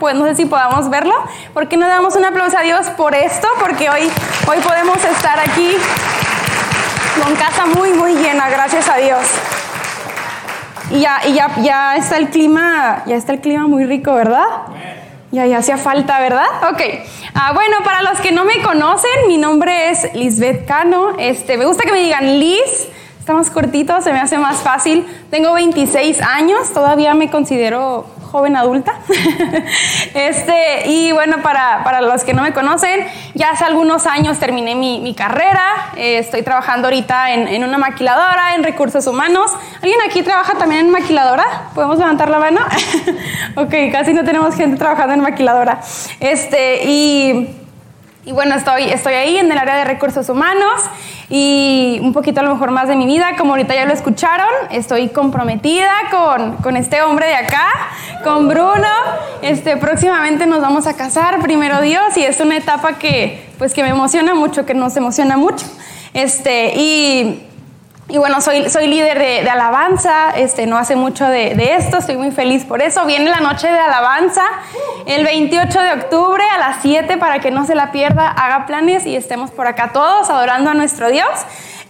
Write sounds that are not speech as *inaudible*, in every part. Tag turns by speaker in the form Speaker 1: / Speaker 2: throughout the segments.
Speaker 1: Pues no sé si podamos verlo. ¿Por qué no damos un aplauso a Dios por esto? Porque hoy, hoy podemos estar aquí con casa muy, muy llena, gracias a Dios. Y ya, y ya, ya está el clima, ya está el clima muy rico, ¿verdad? Ya, ya hacía falta, ¿verdad? Ok. Ah, bueno, para los que no me conocen, mi nombre es Lisbeth Cano. Este, me gusta que me digan Liz. Está más cortito, se me hace más fácil. Tengo 26 años, todavía me considero joven adulta. *laughs* este, y bueno, para, para, los que no me conocen, ya hace algunos años terminé mi, mi carrera. Eh, estoy trabajando ahorita en, en, una maquiladora, en recursos humanos. ¿Alguien aquí trabaja también en maquiladora? ¿Podemos levantar la mano? *laughs* ok, casi no tenemos gente trabajando en maquiladora. Este, y y bueno, estoy, estoy ahí en el área de recursos humanos y un poquito a lo mejor más de mi vida, como ahorita ya lo escucharon, estoy comprometida con, con este hombre de acá, con Bruno. Este, próximamente nos vamos a casar, primero Dios, y es una etapa que, pues, que me emociona mucho, que nos emociona mucho. Este, y y bueno, soy, soy líder de, alabanza, este, no hace mucho de, esto, estoy muy feliz por eso. Viene la noche de alabanza el 28 de octubre a las 7 para que no se la pierda, haga planes y estemos por acá todos adorando a nuestro Dios.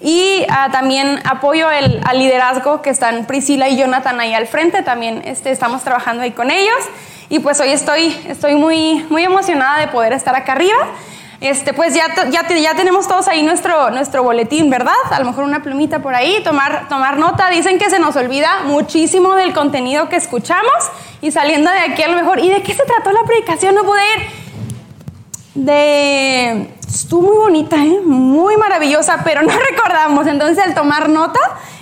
Speaker 1: Y uh, también apoyo el, al liderazgo que están Priscila y Jonathan ahí al frente, también este, estamos trabajando ahí con ellos. Y pues hoy estoy, estoy muy, muy emocionada de poder estar acá arriba. Este, pues ya, ya, ya, tenemos todos ahí nuestro, nuestro boletín, ¿verdad? A lo mejor una plumita por ahí, tomar, tomar nota. Dicen que se nos olvida muchísimo del contenido que escuchamos y saliendo de aquí a lo mejor, ¿y de qué se trató la predicación? No pude ir. De... Estuvo muy bonita, ¿eh? muy maravillosa, pero no *laughs* recordamos. Entonces el tomar nota,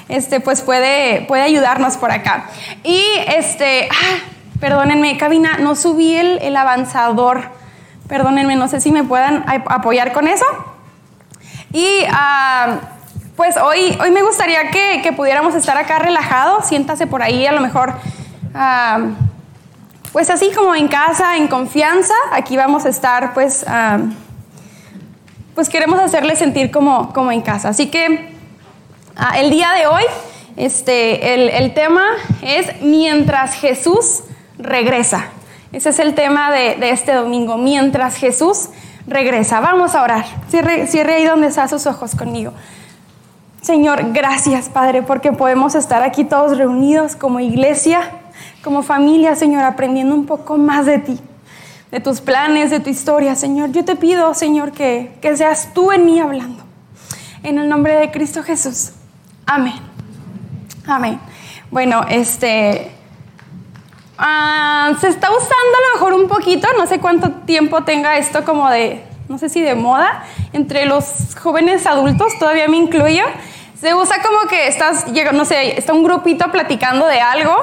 Speaker 1: este, pues puede, puede ayudarnos por acá. Y este, ah, perdónenme, cabina, no subí el, el avanzador. Perdónenme, no sé si me puedan apoyar con eso. Y uh, pues hoy, hoy me gustaría que, que, pudiéramos estar acá relajados. Siéntase por ahí, a lo mejor, uh, pues así como en casa, en confianza. Aquí vamos a estar, pues, uh, pues queremos hacerle sentir como, como en casa. Así que el día de hoy, este, el, el tema es mientras Jesús regresa. Ese es el tema de, este domingo, mientras Jesús regresa. Vamos a orar. Cierre, cierre ahí donde está sus ojos conmigo. Señor, gracias Padre, porque podemos estar aquí todos reunidos como iglesia, como familia, Señor, aprendiendo un poco más de ti, de tus planes, de tu historia, Señor. Yo te pido, Señor, que, que seas tú en mí hablando. En el nombre de Cristo Jesús. Amén. Amén. Bueno, este, Uh, se está usando a lo mejor un poquito, no sé cuánto tiempo tenga esto como de, no sé si de moda, entre los jóvenes adultos, todavía me incluyo. Se usa como que estás, no sé, está un grupito platicando de algo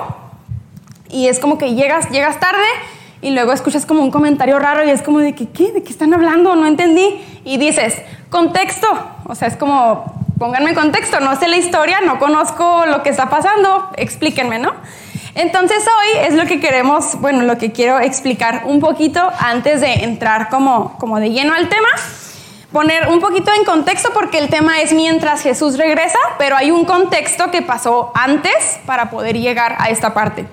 Speaker 1: y es como que llegas, llegas tarde y luego escuchas como un comentario raro y es como de que, ¿qué? ¿De qué están hablando? No entendí. Y dices, contexto. O sea, es como, pónganme contexto, no sé la historia, no conozco lo que está pasando, explíquenme, ¿no? Entonces hoy es lo que queremos, bueno, lo que quiero explicar un poquito antes de entrar como, como de lleno al tema. Poner un poquito en contexto porque el tema es mientras Jesús regresa, pero hay un contexto que pasó antes para poder llegar a esta parte.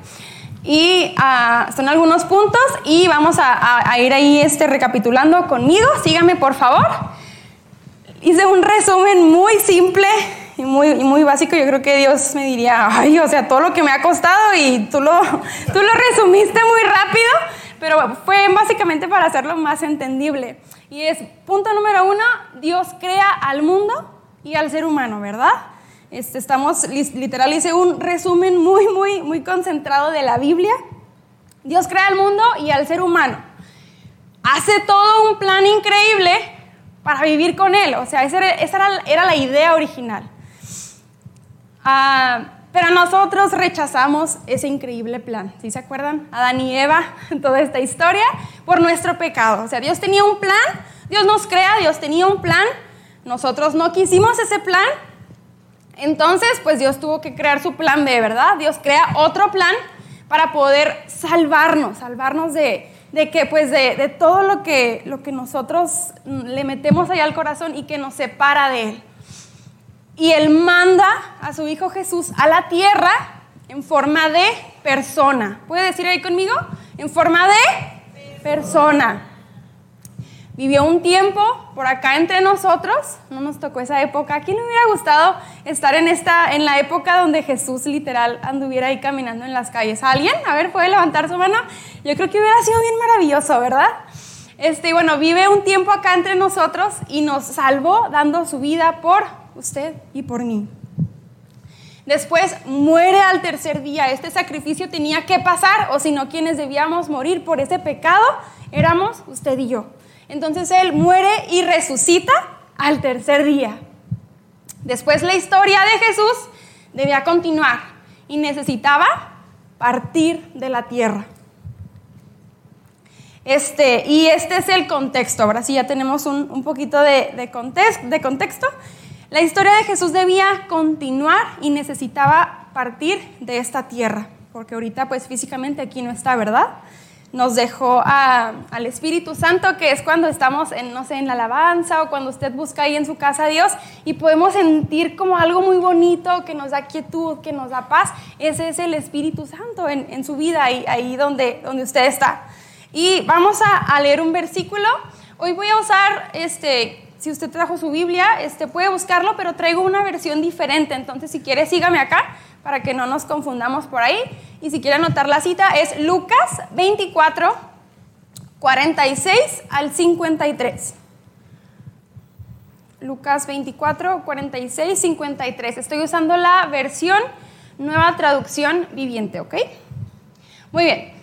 Speaker 1: Y uh, son algunos puntos y vamos a, a, a ir ahí este, recapitulando conmigo. Síganme por favor. Hice un resumen muy simple y muy, y muy básico, yo creo que Dios me diría, ay, o sea, todo lo que me ha costado y tú lo, tú lo resumiste muy rápido, pero fue básicamente para hacerlo más entendible. Y es, punto número uno, Dios crea al mundo y al ser humano, ¿verdad? Este, estamos, literal, hice un resumen muy, muy, muy concentrado de la Biblia. Dios crea al mundo y al ser humano. Hace todo un plan increíble para vivir con Él. O sea, esa era, esa era, era la idea original. Uh, pero nosotros rechazamos ese increíble plan. ¿Sí se acuerdan? Adán y Eva, *laughs* toda esta historia, por nuestro pecado. O sea, Dios tenía un plan, Dios nos crea, Dios tenía un plan, nosotros no quisimos ese plan. Entonces, pues Dios tuvo que crear su plan de verdad. Dios crea otro plan para poder salvarnos, salvarnos de, de que, pues, de, de todo lo que, lo que nosotros le metemos ahí al corazón y que nos separa de Él. Y Él manda a su Hijo Jesús a la tierra en forma de persona. ¿Puede decir ahí conmigo? En forma de persona. Vivió un tiempo por acá entre nosotros, no nos tocó esa época. ¿A quién le hubiera gustado estar en, esta, en la época donde Jesús literal anduviera ahí caminando en las calles? ¿Alguien? A ver, ¿puede levantar su mano? Yo creo que hubiera sido bien maravilloso, ¿verdad? Este, bueno, vive un tiempo acá entre nosotros y nos salvó dando su vida por usted y por mí. Después muere al tercer día. Este sacrificio tenía que pasar, o si no, quienes debíamos morir por ese pecado éramos usted y yo. Entonces Él muere y resucita al tercer día. Después la historia de Jesús debía continuar y necesitaba partir de la tierra. Este, y este es el contexto. Ahora sí ya tenemos un, poquito de, de contexto. La historia de Jesús debía continuar y necesitaba partir de esta tierra, porque ahorita pues físicamente aquí no está, ¿verdad? nos dejó al Espíritu Santo, que es cuando estamos en, no sé, en la alabanza o cuando usted busca ahí en su casa a Dios y podemos sentir como algo muy bonito que nos da quietud, que nos da paz. Ese es el Espíritu Santo en, su vida, ahí, ahí donde, donde usted está. Y vamos a, leer un versículo. Hoy voy a usar, este, si usted trajo su Biblia, este, puede buscarlo, pero traigo una versión diferente. Entonces, si quiere, sígame acá para que no nos confundamos por ahí. Y si quiere anotar la cita, es Lucas 24, 46 al 53. Lucas 24, 46, 53. Estoy usando la versión nueva traducción viviente, ¿ok? Muy bien.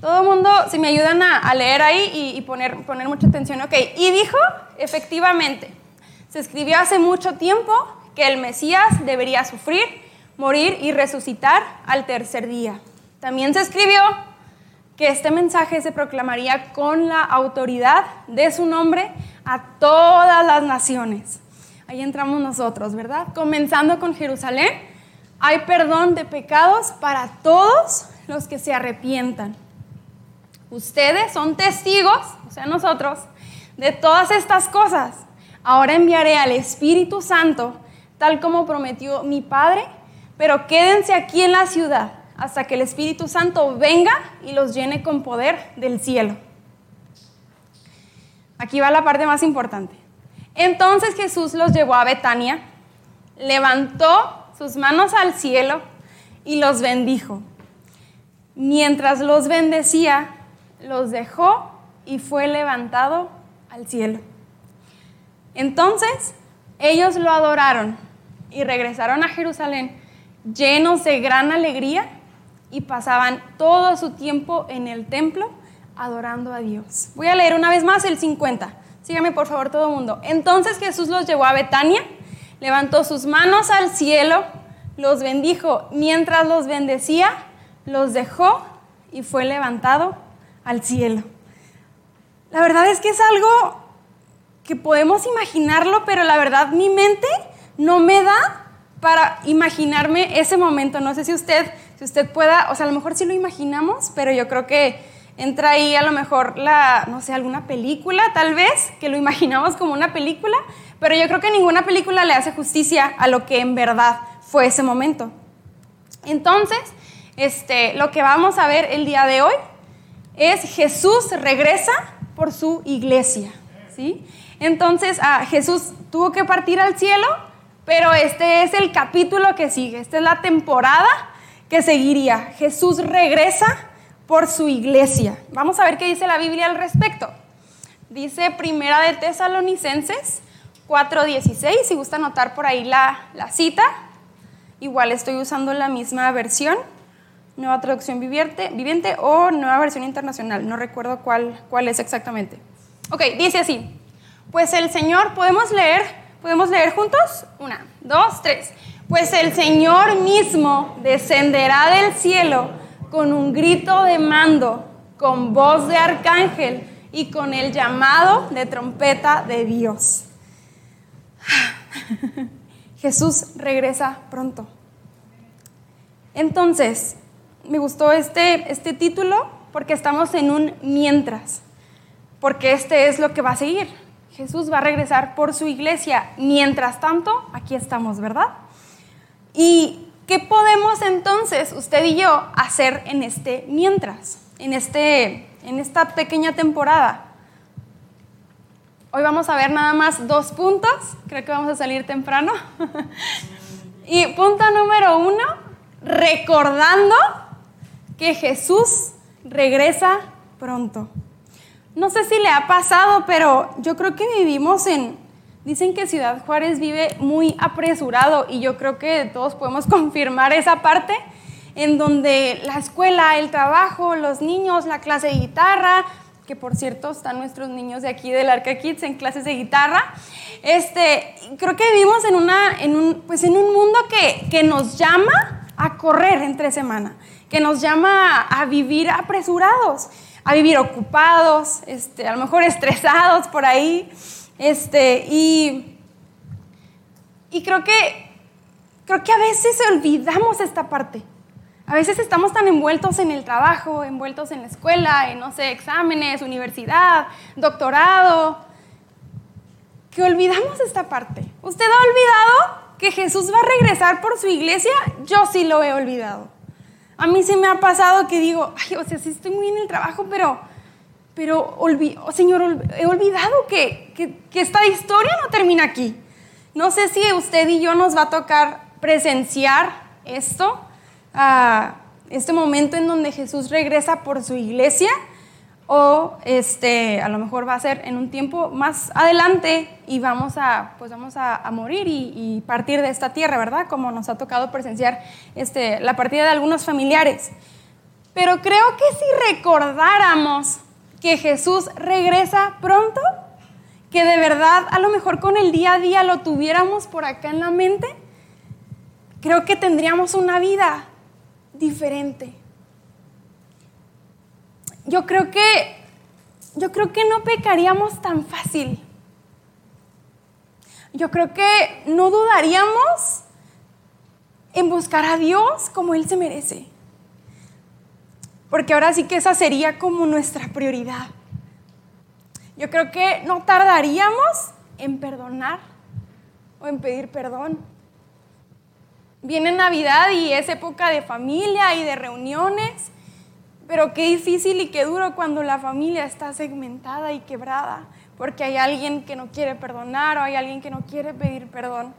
Speaker 1: Todo mundo, si me ayudan a, leer ahí y, poner, poner mucha atención, ok. Y dijo, efectivamente, se escribió hace mucho tiempo que el Mesías debería sufrir morir y resucitar al tercer día. También se escribió que este mensaje se proclamaría con la autoridad de su nombre a todas las naciones. Ahí entramos nosotros, ¿verdad? Comenzando con Jerusalén, hay perdón de pecados para todos los que se arrepientan. Ustedes son testigos, o sea, nosotros, de todas estas cosas. Ahora enviaré al Espíritu Santo, tal como prometió mi Padre pero quédense aquí en la ciudad hasta que el Espíritu Santo venga y los llene con poder del cielo. Aquí va la parte más importante. Entonces Jesús los llevó a Betania, levantó sus manos al cielo y los bendijo. Mientras los bendecía, los dejó y fue levantado al cielo. Entonces ellos lo adoraron y regresaron a Jerusalén llenos de gran alegría y pasaban todo su tiempo en el templo adorando a Dios. Voy a leer una vez más el 50. Sígame por favor todo el mundo. Entonces Jesús los llevó a Betania, levantó sus manos al cielo, los bendijo. Mientras los bendecía, los dejó y fue levantado al cielo. La verdad es que es algo que podemos imaginarlo, pero la verdad mi mente no me da para imaginarme ese momento. No sé si usted, si usted pueda, o sea, a lo mejor sí lo imaginamos, pero yo creo que entra ahí a lo mejor la, no sé, alguna película, tal vez, que lo imaginamos como una película, pero yo creo que ninguna película le hace justicia a lo que en verdad fue ese momento. Entonces, este, lo que vamos a ver el día de hoy es Jesús regresa por su iglesia, ¿sí? Entonces, ah, Jesús tuvo que partir al cielo pero este es el capítulo que sigue, esta es la temporada que seguiría. Jesús regresa por su iglesia. Vamos a ver qué dice la Biblia al respecto. Dice Primera de Tesalonicenses 4:16, si gusta anotar por ahí la, cita. Igual estoy usando la misma versión, nueva traducción viviente, viviente o nueva versión internacional, no recuerdo cuál, cuál es exactamente. Ok, dice así, pues el Señor, podemos leer ¿Podemos leer juntos? Una, dos, tres. Pues el Señor mismo descenderá del cielo con un grito de mando, con voz de arcángel y con el llamado de trompeta de Dios. *laughs* Jesús regresa pronto. Entonces, me gustó este, este título porque estamos en un mientras, porque este es lo que va a seguir. Jesús va a regresar por su iglesia. Mientras tanto, aquí estamos, ¿verdad? ¿Y qué podemos entonces, usted y yo, hacer en este mientras? En este, en esta pequeña temporada. Hoy vamos a ver nada más dos puntos, creo que vamos a salir temprano. *laughs* y punto número uno, recordando que Jesús regresa pronto. No sé si le ha pasado, pero yo creo que vivimos en, dicen que Ciudad Juárez vive muy apresurado y yo creo que todos podemos *laughs* confirmar esa parte en donde la escuela, el trabajo, los niños, la clase de guitarra, que por cierto están nuestros niños de aquí del Arca Kids en clases de guitarra. Este, creo que vivimos en, una, en, un, pues en un mundo que, que nos llama a correr entre semana, que nos llama a vivir apresurados, a vivir ocupados, este, a lo mejor estresados por ahí. Este, y, y creo, que, creo que a veces olvidamos esta parte. A veces estamos tan envueltos en el trabajo, envueltos en la escuela, en, no sé, exámenes, universidad, doctorado, que olvidamos esta parte. ¿Usted ha olvidado que Jesús va a regresar por su iglesia? Yo sí lo he olvidado. A mí sí me ha pasado que digo, ay, o sea, sí estoy muy en el trabajo, pero, pero, oh, Señor, he olvidado que, que, esta historia no termina aquí. No sé si usted y yo nos va a tocar presenciar esto a este momento en donde Jesús regresa por su iglesia o este, a lo mejor va a ser en un tiempo más adelante y vamos a, pues vamos a, morir y, partir de esta tierra, ¿verdad? Como nos ha tocado presenciar este, la partida de algunos familiares. Pero creo que si recordáramos que Jesús regresa pronto, que de verdad a lo mejor con el día a día lo tuviéramos por acá en la mente, creo que tendríamos una vida diferente. Yo creo que yo creo que no pecaríamos tan fácil. Yo creo que no dudaríamos en buscar a Dios como Él se merece. Porque ahora sí que esa sería como nuestra prioridad. Yo creo que no tardaríamos en perdonar o en pedir perdón. Viene Navidad y es época de familia y de reuniones, pero qué difícil y qué duro cuando la familia está segmentada y quebrada, porque hay alguien que no quiere perdonar o hay alguien que no quiere pedir perdón.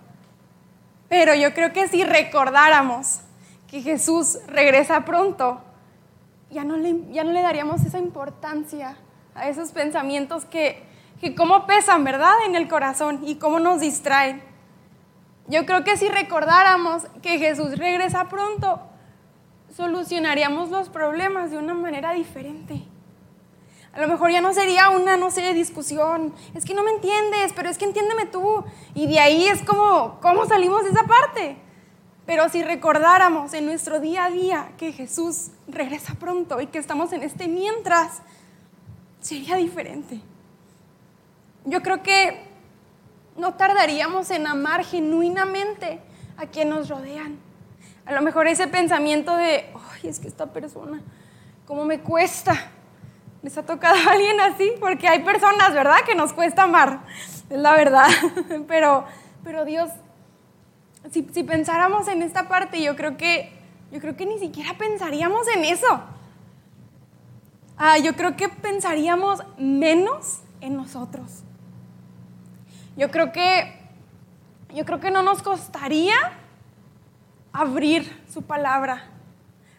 Speaker 1: Pero yo creo que si recordáramos que Jesús regresa pronto, ya no le, ya no le daríamos esa importancia a esos pensamientos que, que cómo pesan, ¿verdad? En el corazón y cómo nos distraen. Yo creo que si recordáramos que Jesús regresa pronto, solucionaríamos los problemas de una manera diferente. A lo mejor ya no sería una, no sé, discusión. Es que no me entiendes, pero es que entiéndeme tú. Y de ahí es como, ¿cómo salimos de esa parte? Pero si recordáramos en nuestro día a día que Jesús regresa pronto y que estamos en este mientras, sería diferente. Yo creo que no tardaríamos en amar genuinamente a quien nos rodean. A lo mejor ese pensamiento de, ay, es que esta persona, ¿cómo me cuesta? ¿Les ha tocado a alguien así? Porque hay personas, ¿verdad?, que nos cuesta amar, es la verdad. *laughs* Pero, pero Dios, si, si pensáramos en esta parte, yo creo que, yo creo que ni siquiera pensaríamos en eso. Ah, yo creo que pensaríamos menos en nosotros. Yo creo que, yo creo que no nos costaría abrir su palabra,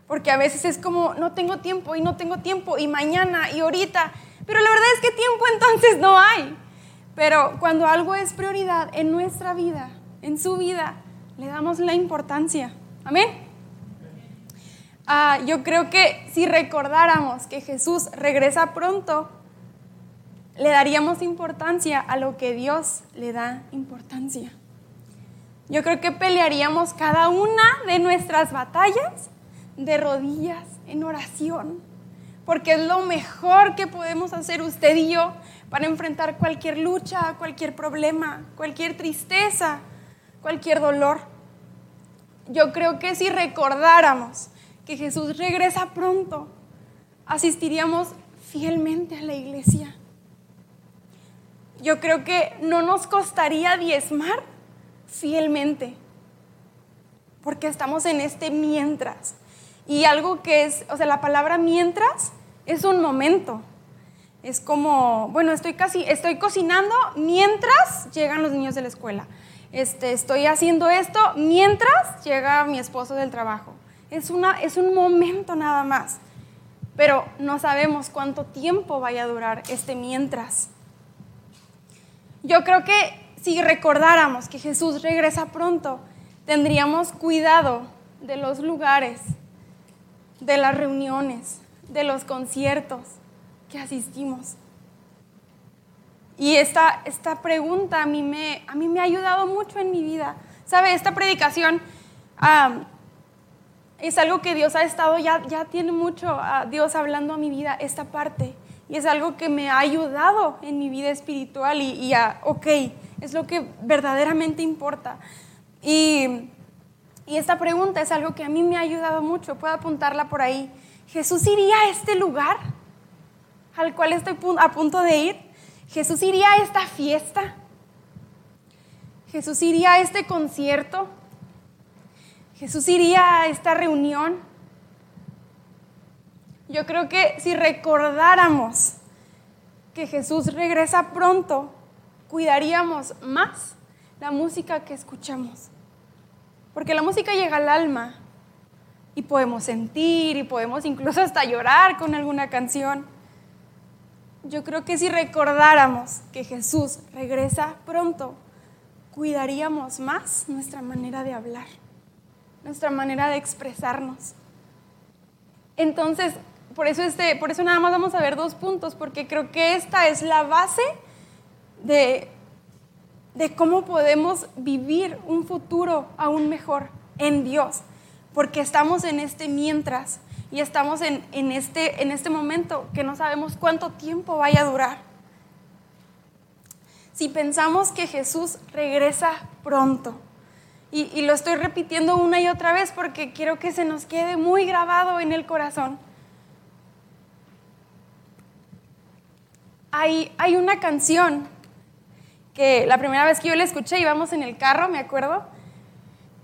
Speaker 1: porque a veces es como, no tengo tiempo y no tengo tiempo y mañana y ahorita, pero la verdad es que tiempo entonces no hay. Pero cuando algo es prioridad en nuestra vida, en su vida, le damos la importancia. Amén. Ah, yo creo que si recordáramos que Jesús regresa pronto, le daríamos importancia a lo que Dios le da importancia. Yo creo que pelearíamos cada una de nuestras batallas de rodillas en oración, porque es lo mejor que podemos hacer usted y yo para enfrentar cualquier lucha, cualquier problema, cualquier tristeza, cualquier dolor. Yo creo que si recordáramos que Jesús regresa pronto, asistiríamos fielmente a la iglesia yo creo que no nos costaría diezmar fielmente, porque estamos en este mientras. Y algo que es, o sea, la palabra mientras es un momento. Es como, bueno, estoy casi, estoy cocinando mientras llegan los niños de la escuela. Este, estoy haciendo esto mientras llega mi esposo del trabajo. Es, una, es un momento nada más. Pero no sabemos cuánto tiempo vaya a durar este mientras. Yo creo que si recordáramos que Jesús regresa pronto, tendríamos cuidado de los lugares, de las reuniones, de los conciertos que asistimos. Y esta, esta pregunta a mí, me, a mí me ha ayudado mucho en mi vida. ¿Sabe? Esta predicación es algo que Dios ha estado, ya, ya tiene mucho a Dios hablando a mi vida, esta parte. Y es algo que me ha ayudado en mi vida espiritual y, y a, ok, es lo que verdaderamente importa. Y, y esta pregunta es algo que a mí me ha ayudado mucho, puedo apuntarla por ahí. ¿Jesús iría a este lugar al cual estoy a punto de ir? ¿Jesús iría a esta fiesta? ¿Jesús iría a este concierto? ¿Jesús iría a esta reunión? Yo creo que si recordáramos que Jesús regresa pronto, cuidaríamos más la música que escuchamos. Porque la música llega al alma y podemos sentir y podemos incluso hasta llorar con alguna canción. Yo creo que si recordáramos que Jesús regresa pronto, cuidaríamos más nuestra manera de hablar, nuestra manera de expresarnos. Entonces, por eso, este, por eso nada más vamos a ver dos puntos, porque creo que esta es la base de, de cómo podemos vivir un futuro aún mejor en Dios, porque estamos en este mientras y estamos en, en, este, en este momento que no sabemos cuánto tiempo vaya a durar. Si pensamos que Jesús regresa pronto, y, y, lo estoy repitiendo una y otra vez porque quiero que se nos quede muy grabado en el corazón. Hay, hay una canción la primera vez que yo la escuché íbamos en el carro, me acuerdo,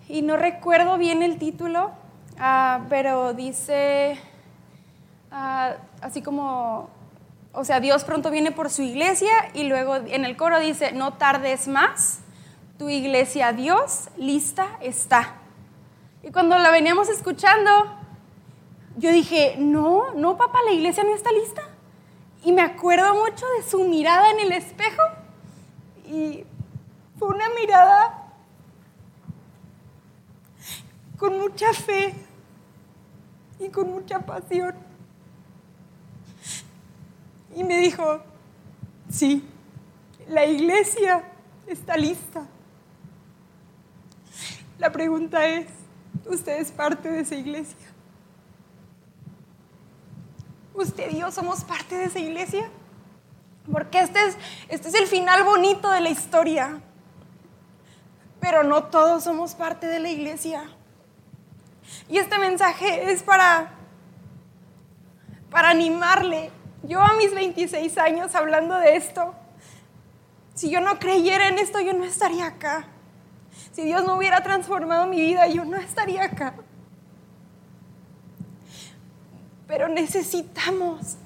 Speaker 1: y no recuerdo bien el título, uh, pero dice uh, así como, o sea, Dios pronto viene por su iglesia y luego en el coro dice, no tardes más, tu iglesia Dios lista está. Y cuando la veníamos escuchando, yo dije, no, no, papá, la iglesia no está lista. Y me acuerdo mucho de su mirada en el espejo y fue una mirada con mucha fe y con mucha pasión. Y me dijo, sí, la iglesia está lista. La pregunta es, ¿usted es parte de esa iglesia? ¿Usted y yo somos parte de esa iglesia? Porque este es, este es el final bonito de la historia. Pero no todos somos parte de la iglesia. Y este mensaje es para, para animarle. Yo a mis 26 años hablando de esto, si yo no creyera en esto, yo no estaría acá. Si Dios no hubiera transformado mi vida, yo no estaría acá. Pero necesitamos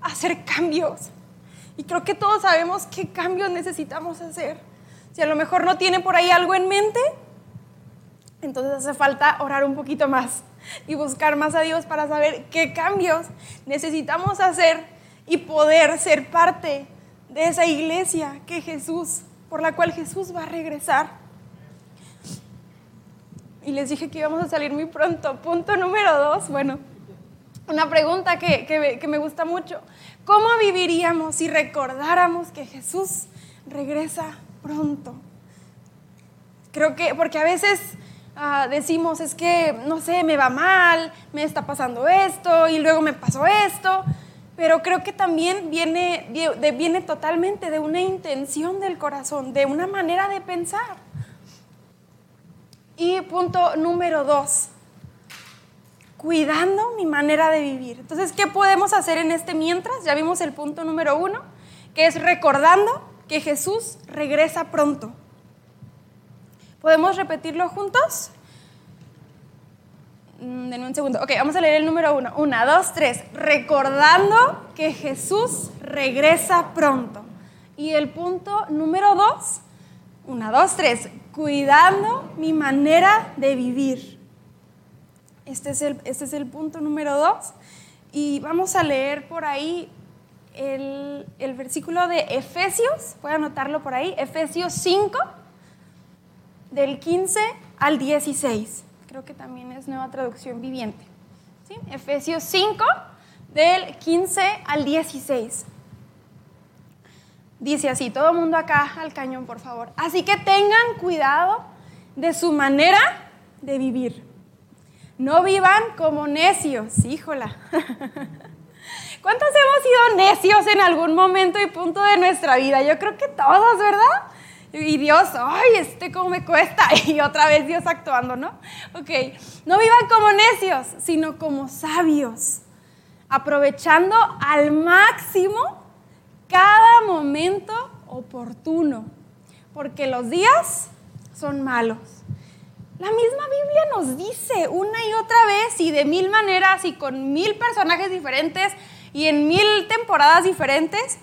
Speaker 1: hacer cambios. Y creo que todos sabemos qué cambios necesitamos hacer. Si a lo mejor no tiene por ahí algo en mente, entonces hace falta orar un poquito más y buscar más a Dios para saber qué cambios necesitamos hacer y poder ser parte de esa iglesia que Jesús, por la cual Jesús va a regresar. Y les dije que íbamos a salir muy pronto. Punto número dos, bueno, una pregunta que, que, me gusta mucho. ¿Cómo viviríamos si recordáramos que Jesús regresa pronto? Creo que, porque a veces ah, decimos, es que, no sé, me va mal, me está pasando esto y luego me pasó esto, pero creo que también viene, viene totalmente de una intención del corazón, de una manera de pensar. Y punto número dos, cuidando mi manera de vivir. Entonces, ¿qué podemos hacer en este mientras? Ya vimos el punto número uno, que es recordando que Jesús regresa pronto. ¿Podemos repetirlo juntos? mm, denme un segundo. Ok, vamos a leer el número uno. Una, dos, tres. Recordando que Jesús regresa pronto. Y el punto número dos. Una, dos, tres. Cuidando mi manera de vivir. Este es el, este es el punto número dos. Y vamos a leer por ahí el, el versículo de Efesios. Voy a anotarlo por ahí. Efesios 5, del 15 al 16. Creo que también es nueva traducción viviente. ¿Sí? Efesios 5, del 15 al 16. Dice así, todo el mundo acá al cañón, por favor. Así que tengan cuidado de su manera de vivir. No vivan como necios, híjola. *laughs* ¿Cuántos hemos sido necios en algún momento y punto de nuestra vida? Yo creo que todos, ¿verdad? Y Dios, ay, este cómo me cuesta. *laughs* Y otra vez Dios actuando, ¿no? Ok, no vivan como necios, sino como sabios, aprovechando al máximo cada momento oportuno, porque los días son malos. La misma Biblia nos dice una y otra vez y de mil maneras y con mil personajes diferentes y en mil temporadas diferentes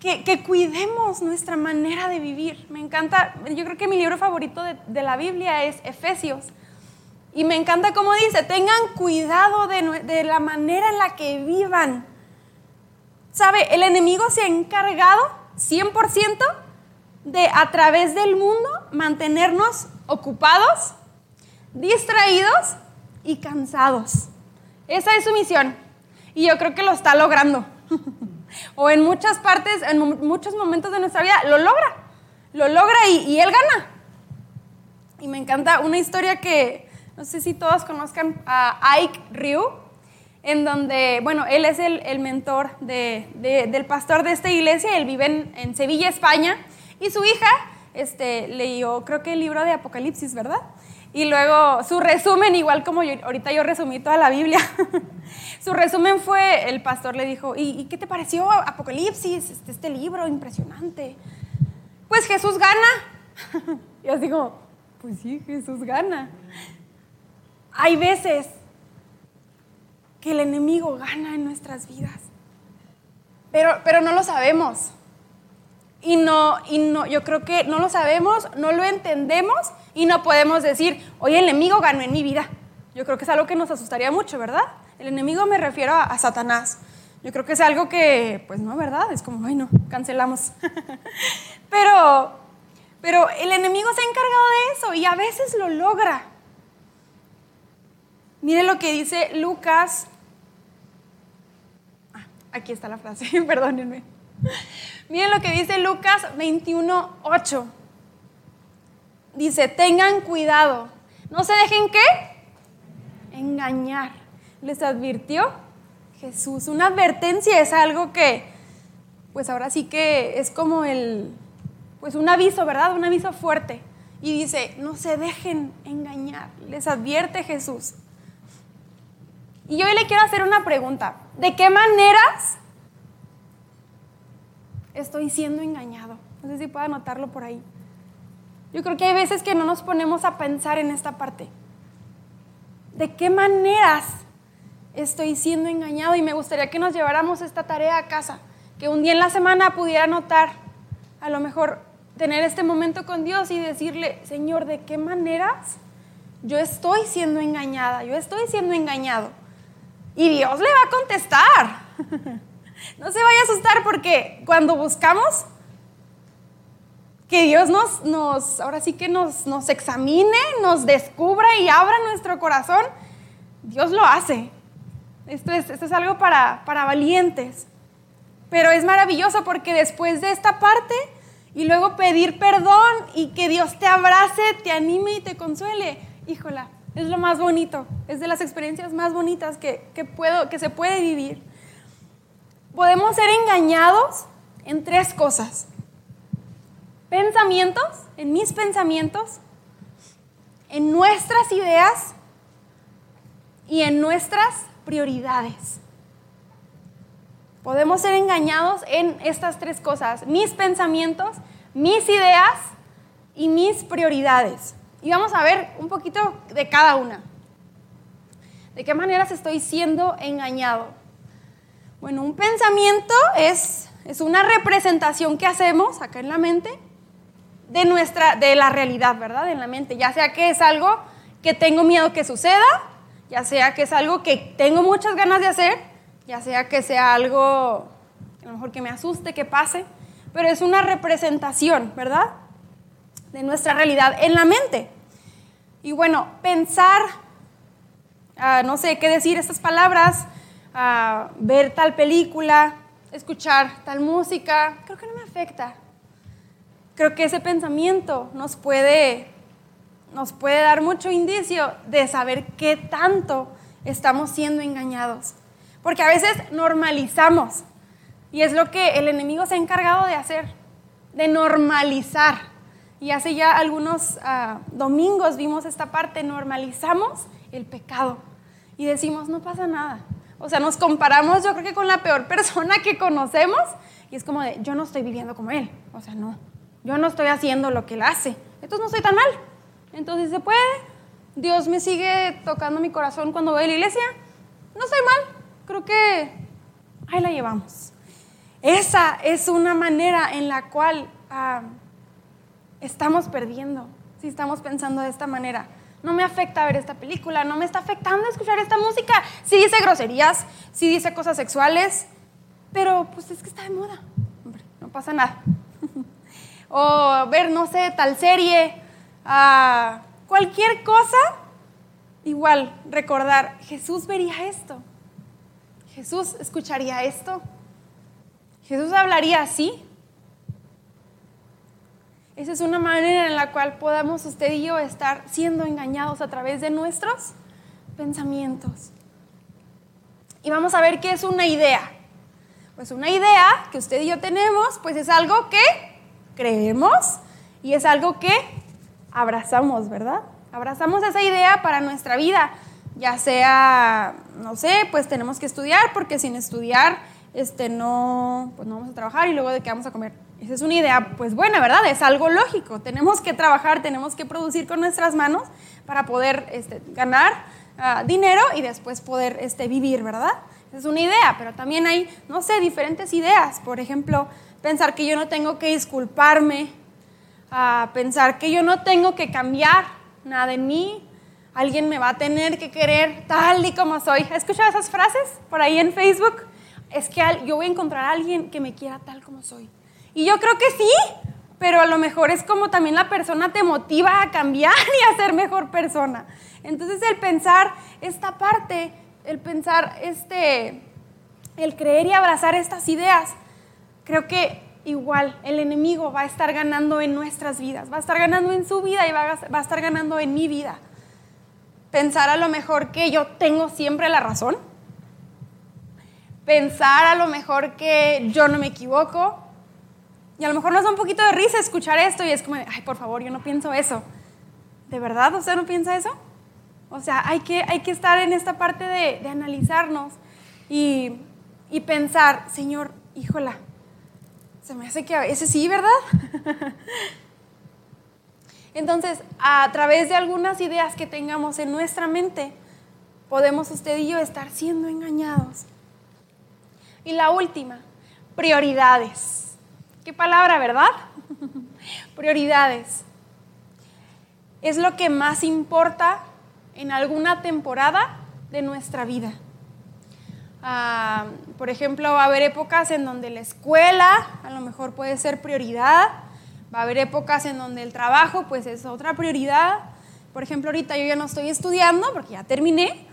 Speaker 1: que, cuidemos nuestra manera de vivir. Me encanta, yo creo que mi libro favorito de, la Biblia es Efesios. Y me encanta cómo dice, tengan cuidado de, de la manera en la que vivan. ¿Sabe? El enemigo se ha encargado 100% de a través del mundo mantenernos ocupados, distraídos y cansados. Esa es su misión. Y yo creo que lo está logrando. *laughs* o en muchas partes, en muchos momentos de nuestra vida, lo logra. Lo logra y, él gana. Y me encanta una historia que, no sé si todos conozcan a Ike Ryu, en donde, bueno, él es el, mentor del pastor de esta iglesia, él vive en, en, Sevilla, España, y su hija este, leyó, creo que el libro de Apocalipsis, ¿verdad? Y luego su resumen, igual como ahorita yo resumí toda la Biblia, *laughs* su resumen fue, el pastor le dijo, ¿y, qué te pareció Apocalipsis, este, este, libro impresionante? Pues Jesús gana. *laughs* y así como, pues sí, Jesús gana. Hay veces que el enemigo gana en nuestras vidas, pero, pero no lo sabemos. Y no, y no, yo creo que no lo sabemos, no lo entendemos y no podemos decir, oye, el enemigo ganó en mi vida. Yo creo que es algo que nos asustaría mucho, ¿verdad? El enemigo me refiero a, Satanás. Yo creo que es algo que, pues no, ¿verdad? Es como, bueno, cancelamos. *laughs* pero, pero el enemigo se ha encargado de eso y a veces lo logra. Mire lo que dice Lucas. Ah, aquí está la frase, *laughs* perdónenme. Miren lo que dice Lucas 21.8 dice, tengan cuidado, no se dejen qué? Engañar. Les advirtió Jesús. Una advertencia es algo que, pues ahora sí que es como el, pues un aviso, ¿verdad? Un aviso fuerte. Y dice, no se dejen engañar. Les advierte Jesús. Y yo hoy le quiero hacer una pregunta. ¿De qué maneras estoy siendo engañado? No sé si puedo anotarlo por ahí. Yo creo que hay veces que no nos ponemos a pensar en esta parte. ¿De qué maneras estoy siendo engañado? Y me gustaría que nos lleváramos esta tarea a casa, que un día en la semana pudiera notar, a lo mejor tener este momento con Dios y decirle, Señor, ¿de qué maneras yo estoy siendo engañada? Yo estoy siendo engañado. Y Dios le va a contestar. *laughs* no se vaya a asustar porque cuando buscamos que Dios nos, nos ahora sí que nos, nos examine, nos descubra y abra nuestro corazón, Dios lo hace. Esto es, esto es algo para, para valientes. Pero es maravilloso porque después de esta parte y luego pedir perdón y que Dios te abrace, te anime y te consuele, híjola, es lo más bonito, es de las experiencias más bonitas que, que, puedo, que se puede vivir. Podemos ser engañados en tres cosas pensamientos, en mis pensamientos, en nuestras ideas y en nuestras prioridades. Podemos ser engañados en estas tres cosas, mis pensamientos, mis ideas y mis prioridades. Y vamos a ver un poquito de cada una. ¿De qué maneras estoy siendo engañado? Bueno, un pensamiento es, es una representación que hacemos acá en la mente de, nuestra, de la realidad, ¿verdad? En la mente, ya sea que es algo que tengo miedo que suceda, ya sea que es algo que tengo muchas ganas de hacer, ya sea que sea algo a lo mejor que me asuste, que pase, pero es una representación, ¿verdad? De nuestra realidad en la mente. Y bueno, pensar, ah, no sé qué decir estas palabras, ah, ver tal película, escuchar tal música, creo que no me afecta. Creo que ese pensamiento nos puede, nos puede dar mucho indicio de saber qué tanto estamos siendo engañados. Porque a veces normalizamos. Y es lo que el enemigo se ha encargado de hacer, de normalizar y hace ya algunos ah, domingos vimos esta parte, normalizamos el pecado y decimos, no pasa nada. O sea, nos comparamos yo creo que con la peor *laughs* persona que conocemos y es como de, yo no estoy viviendo como él. O sea, no, yo no estoy haciendo lo que él hace. Entonces no estoy tan mal. Entonces se puede. Dios me sigue tocando mi corazón cuando voy a la iglesia. No estoy mal. Creo que ahí la llevamos. Esa es una manera en la cual... Ah, estamos perdiendo si estamos pensando de esta manera. No me afecta ver esta película, no me está afectando escuchar esta música. Sí dice groserías, sí dice cosas sexuales, pero pues es que está de moda. Hombre, no pasa nada. *laughs* o ver, no sé, tal serie, uh, cualquier cosa, igual recordar, Jesús vería esto. Jesús escucharía esto. Jesús hablaría así. Esa es una manera en la cual podamos usted y yo estar siendo engañados a través de nuestros pensamientos. Y vamos a ver qué es una idea. Pues una idea que usted y yo tenemos, pues es algo que creemos y es algo que abrazamos, ¿verdad? Abrazamos esa idea para nuestra vida, ya sea, no sé, pues tenemos que estudiar porque sin estudiar este no pues no vamos a trabajar y luego de qué vamos a comer esa es una idea, pues buena, ¿verdad? Es algo lógico. Tenemos que trabajar, tenemos que producir con nuestras manos para poder este, ganar ah, dinero y después poder este, vivir, ¿verdad? Esa es una idea, pero también hay, no sé, diferentes ideas. Por ejemplo, pensar que yo no tengo que disculparme, uh, pensar que yo no tengo que cambiar nada en mí, alguien me va a tener que querer tal y como soy. ¿Has escuchado esas frases por ahí en Facebook? Es que yo voy a encontrar a alguien que me quiera tal como soy. Y yo creo que sí, pero a lo mejor es como también la persona te motiva a cambiar *laughs* y a ser mejor persona. Entonces el pensar esta parte, el pensar este, el creer y abrazar estas ideas, creo que igual el enemigo va a estar ganando en nuestras vidas, va a estar ganando en su vida y va a, estar ganando en mi vida. Pensar a lo mejor que yo tengo siempre la razón, pensar a lo mejor que yo no me equivoco, y a lo mejor nos da un poquito de risa escuchar esto y es como, ay, por favor, yo no pienso eso. ¿De verdad usted no piensa eso? O sea, hay que, hay que estar en esta parte de, de analizarnos y, y, pensar, Señor, híjola, se me hace que ese sí, ¿verdad? *laughs* Entonces, a través de algunas ideas que tengamos en nuestra mente, podemos usted y yo estar siendo engañados. Y la última, prioridades. Qué palabra, ¿verdad? *laughs* Prioridades. Es lo que más importa en alguna temporada de nuestra vida. Ah, por ejemplo, va a haber épocas en donde la escuela a lo mejor puede ser prioridad, va a haber épocas en donde el trabajo pues es otra prioridad. Por ejemplo, ahorita yo ya no estoy estudiando porque ya terminé,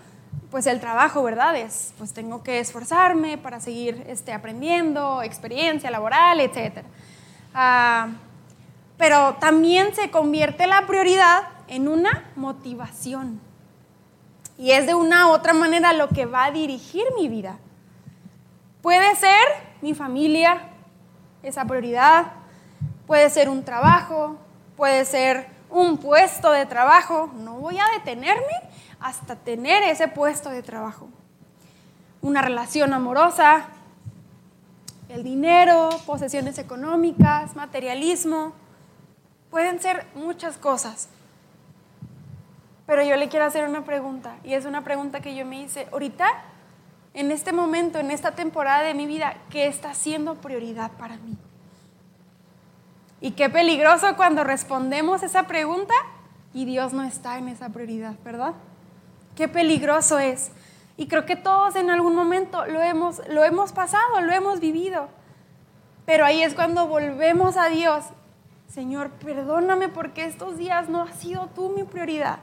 Speaker 1: pues el trabajo, ¿verdad? Es, pues tengo que esforzarme para seguir este, aprendiendo, experiencia laboral, etc. Ah, pero también se convierte la prioridad en una motivación. Y es de una u otra manera lo que va a dirigir mi vida. Puede ser mi familia, esa prioridad, puede ser un trabajo, puede ser un puesto de trabajo. No voy a detenerme hasta tener ese puesto de trabajo. Una relación amorosa, el dinero, posesiones económicas, materialismo, pueden ser muchas cosas. Pero yo le quiero hacer una pregunta, y es una pregunta que yo me hice ahorita, en este momento, en esta temporada de mi vida, ¿qué está siendo prioridad para mí? Y qué peligroso cuando respondemos esa pregunta y Dios no está en esa prioridad, ¿verdad? Qué peligroso es. Y creo que todos en algún momento lo hemos, lo hemos pasado, lo hemos vivido. Pero ahí es cuando volvemos a Dios. Señor, perdóname porque estos días no has sido tú mi prioridad.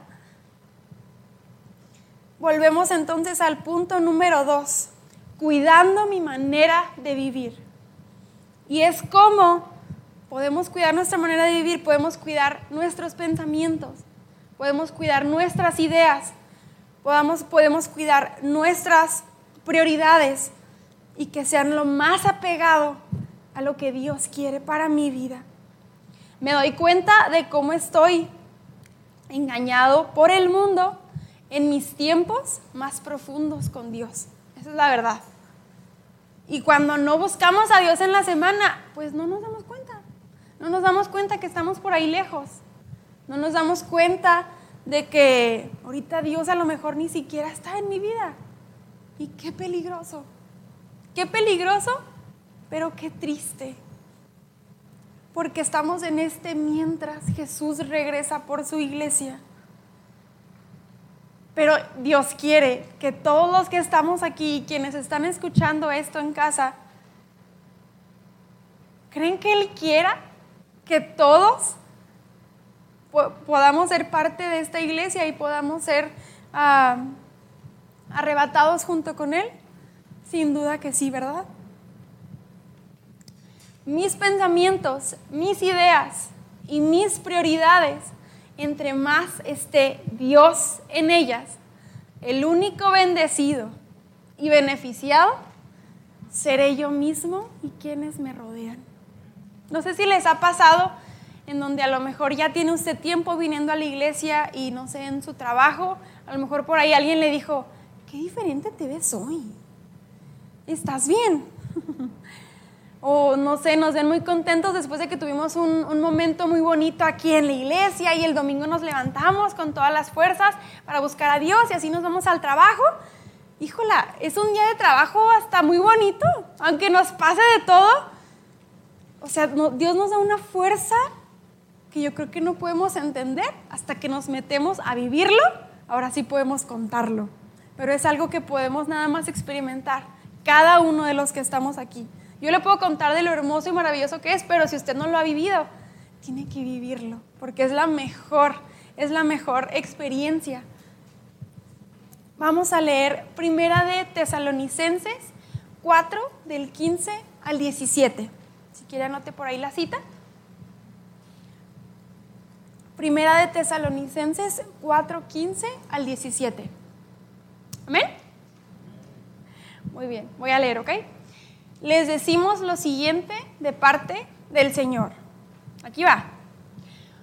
Speaker 1: Volvemos entonces al punto número dos, cuidando mi manera de vivir. Y es como podemos cuidar nuestra manera de vivir, podemos cuidar nuestros pensamientos, podemos cuidar nuestras ideas, podamos, podemos cuidar nuestras prioridades y que sean lo más apegado a lo que Dios quiere para mi vida. Me doy cuenta de cómo estoy engañado por el mundo en mis tiempos más profundos con Dios. Esa es la verdad. Y cuando no buscamos a Dios en la semana, pues no nos damos cuenta. No nos damos cuenta que estamos por ahí lejos. No nos damos cuenta de que ahorita Dios a lo mejor ni siquiera está en mi vida. Y qué peligroso. Qué peligroso, pero qué triste. Porque estamos en este mientras Jesús regresa por su iglesia. Pero Dios quiere que todos los que estamos aquí, quienes están escuchando esto en casa, ¿creen que Él quiera que todos podamos ser parte de esta iglesia y podamos ser ah, arrebatados junto con Él? Sin duda que sí, ¿verdad? Mis pensamientos, mis ideas y mis prioridades, entre más esté Dios en ellas, el único bendecido y beneficiado seré yo mismo y quienes me rodean. No sé si les ha pasado en donde a lo mejor ya tiene usted tiempo viniendo a la iglesia y no sé, en su trabajo, a lo mejor por ahí alguien le dijo, qué diferente te ves hoy. ¿Estás bien? *laughs* o no sé, nos ven muy contentos después de que tuvimos un, momento muy bonito aquí en la iglesia y el domingo nos levantamos con todas las fuerzas para buscar a Dios y así nos vamos al trabajo. Híjola, es un día de trabajo hasta muy bonito, aunque nos pase de todo. O sea, Dios nos da una fuerza que yo creo que no podemos entender hasta que nos metemos a vivirlo, ahora sí podemos contarlo. Pero es algo que podemos nada más experimentar, cada uno de los que estamos aquí. Yo le puedo contar de lo hermoso y maravilloso que es, pero si usted no lo ha vivido, tiene que vivirlo, porque es la mejor, es la mejor experiencia. Vamos a leer Primera de Tesalonicenses 4 del 15 al 17. Si quiere anote por ahí la cita. Primera de Tesalonicenses 4, 15 al 17. ¿Amén? Muy bien, voy a leer, ¿ok? Les decimos lo siguiente de parte del Señor. Aquí va.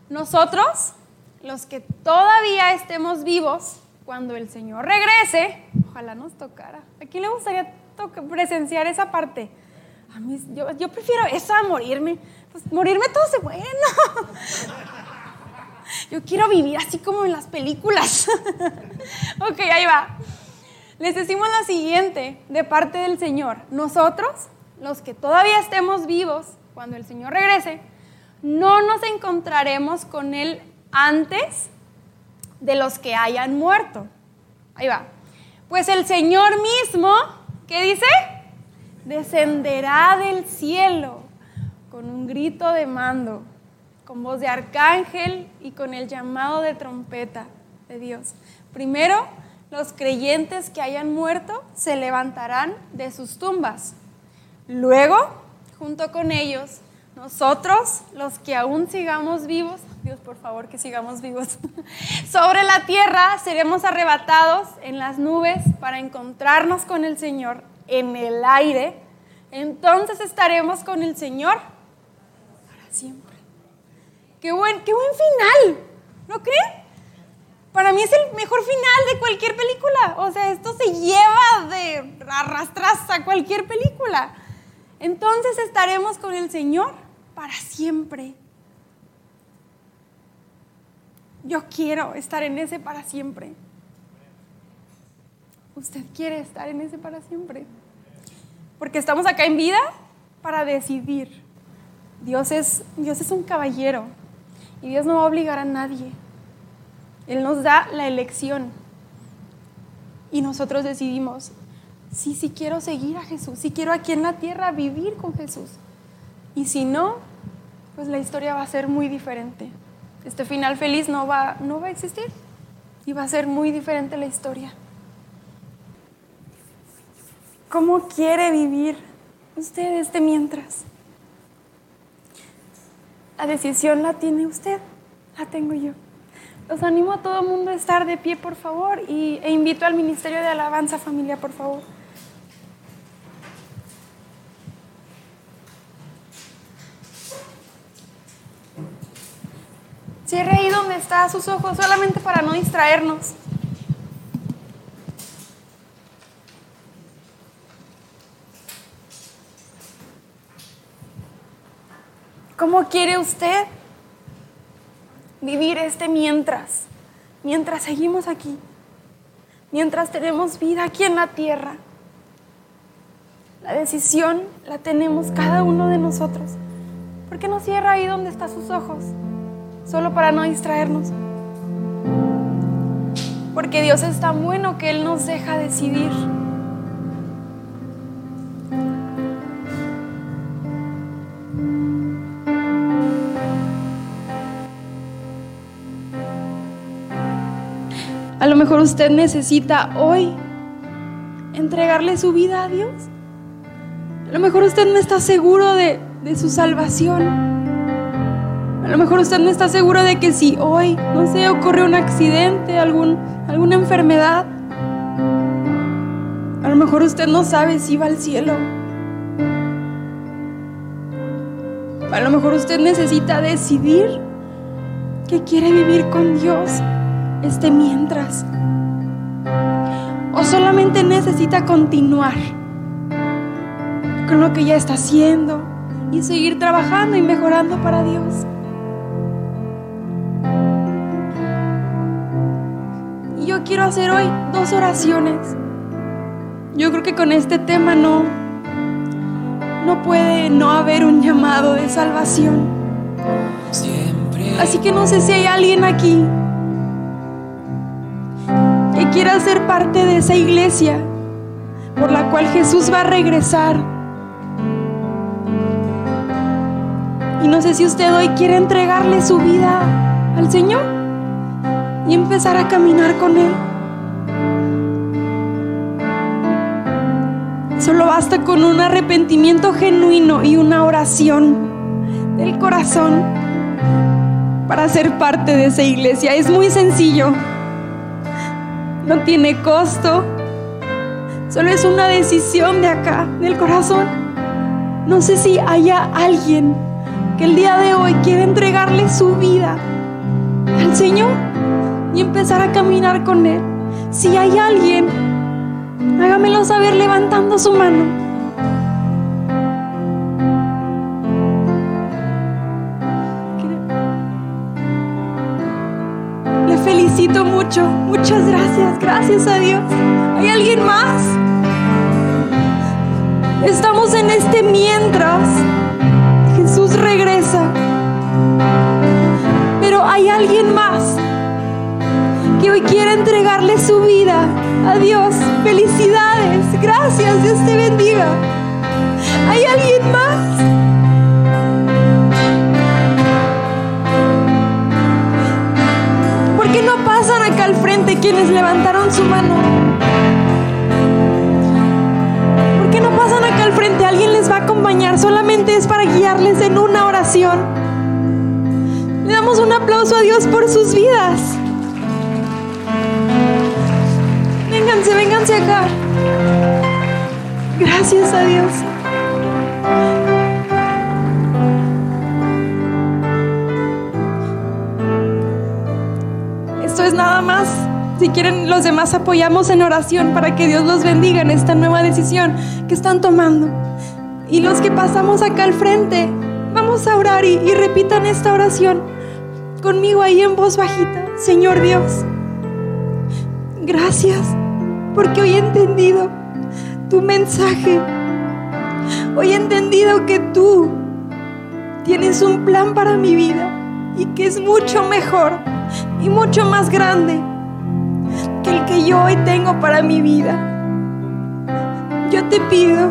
Speaker 1: Nosotros, los que todavía estemos vivos, cuando el Señor regrese, ojalá nos tocara. ¿A quién le gustaría presenciar esa parte? Yo prefiero eso a morirme. Pues morirme todo se bueno. Yo quiero vivir así como en las películas. *laughs* ok, ahí va. Les decimos lo siguiente de parte del Señor. Nosotros, los que todavía estemos vivos, cuando el Señor regrese, no nos encontraremos con Él antes de los que hayan muerto. Ahí va. Pues el Señor mismo, ¿qué dice? Descenderá del cielo con un grito de mando con voz de arcángel y con el llamado de trompeta de Dios. Primero, los creyentes que hayan muerto se levantarán de sus tumbas. Luego, junto con ellos, nosotros, los que aún sigamos vivos, Dios por favor que sigamos vivos, *laughs* sobre la tierra seremos arrebatados en las nubes para encontrarnos con el Señor en el aire. Entonces estaremos con el Señor para siempre. Qué buen, qué buen final, ¿no creen? Para mí es el mejor final de cualquier película. O sea, esto se lleva de arrastras a cualquier película. Entonces estaremos con el Señor para siempre. Yo quiero estar en ese para siempre. Usted quiere estar en ese para siempre. Porque estamos acá en vida para decidir. Dios es, Dios es un caballero y Dios no va a obligar a nadie. Él nos da la elección y nosotros decidimos, sí, sí quiero seguir a Jesús, sí quiero aquí en la tierra vivir con Jesús. Y si no, pues la historia va a ser muy diferente. Este final feliz no va, no va a existir y va a ser muy diferente la historia. ¿Cómo quiere vivir usted este mientras? La decisión la tiene usted, la tengo yo. Los animo a todo el mundo a estar de pie, por favor, y, e invito al Ministerio de Alabanza Familia, por favor. Cierre ahí donde está sus ojos, solamente para no distraernos. ¿Cómo quiere usted vivir este mientras, mientras seguimos aquí, mientras tenemos vida aquí en la tierra. La decisión la tenemos cada uno de nosotros. ¿Por qué no cierra ahí donde están sus ojos? Solo para no distraernos. Porque Dios es tan bueno que Él nos deja decidir. Lo mejor usted necesita hoy entregarle su vida a Dios. A lo mejor usted no está seguro de, su salvación. A lo mejor usted no está seguro de que si hoy, no sé, ocurre un accidente, algún, alguna enfermedad, a lo mejor usted no sabe si va al cielo. A lo mejor usted necesita decidir que quiere vivir con Dios este mientras. O solamente necesita continuar con lo que ya está haciendo y seguir trabajando y mejorando para Dios. Y yo quiero hacer hoy dos oraciones. Yo creo que con este tema no no puede no haber un llamado de salvación. Así que no sé si hay alguien aquí quiera ser parte de esa iglesia por la cual Jesús va a regresar. Y no sé si usted hoy quiere entregarle su vida al Señor y empezar a caminar con Él. Solo basta con un arrepentimiento genuino y una oración del corazón para ser parte de esa iglesia. Es muy sencillo no tiene costo. Solo es una decisión de acá, del corazón. No sé si haya alguien que el día de hoy quiere entregarle su vida al Señor y empezar a caminar con Él. Si hay alguien, hágamelo saber levantando su mano. Mucho. Muchas gracias. Gracias a Dios. ¿Hay alguien más? Estamos en este mientras Jesús regresa. Pero hay alguien más que hoy quiere entregarle su vida a Dios. Felicidades. Gracias. Dios te bendiga. ¿Hay alguien más? Al frente quienes levantaron su mano? ¿Por qué no pasan acá al frente? Alguien les va a acompañar, solamente es para guiarles en una oración. Le damos un aplauso a Dios por sus vidas. Vénganse, vénganse acá. Gracias a Dios. Nada más. Si quieren, los demás apoyamos en oración para que Dios los bendiga en esta nueva decisión que están tomando. Y los que pasamos acá al frente, vamos a orar y, y repitan esta oración conmigo ahí en voz bajita.
Speaker 2: Señor Dios, gracias porque hoy he entendido tu mensaje. Hoy he entendido que tú tienes un plan para mi vida y que es mucho mejor y mucho más grande que el que yo hoy tengo para mi vida. Yo te pido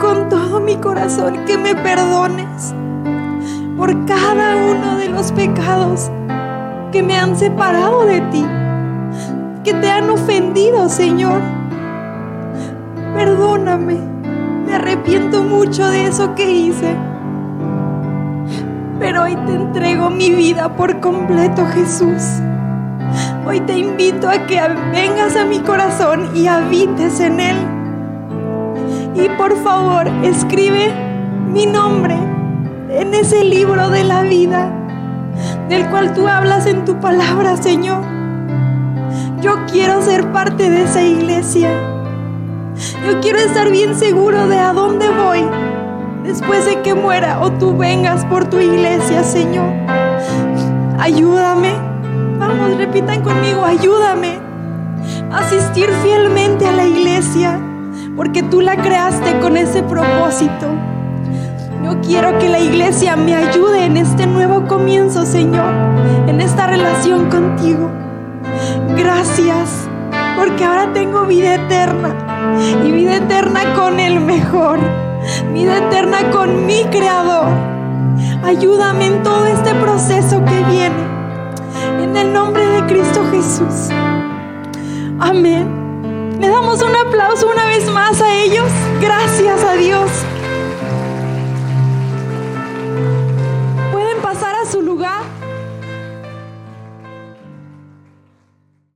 Speaker 2: con todo mi corazón que me perdones por cada uno de los pecados que me han separado de ti, que te han ofendido, Señor. Perdóname, me arrepiento mucho de eso que hice. Pero hoy te entrego mi vida por completo, Jesús. Hoy te invito a que vengas a mi corazón y habites en él. Y por favor, escribe mi nombre en ese libro de la vida del cual tú hablas en tu palabra, Señor. Yo quiero ser parte de esa iglesia. Yo quiero estar bien seguro de a dónde voy después de que muera o tú vengas por tu iglesia, Señor. Ayúdame. Vamos, repitan conmigo, ayúdame a asistir fielmente a la iglesia, porque tú la creaste con ese propósito. Yo quiero que la iglesia me ayude en este nuevo comienzo, Señor, en esta relación contigo. Gracias, porque ahora tengo vida eterna y vida eterna con el mejor, vida eterna con mi Creador. Ayúdame en todo este proceso que viene, en el nombre de Cristo Jesús. Amén. Le damos un aplauso una vez más a ellos. Gracias a Dios.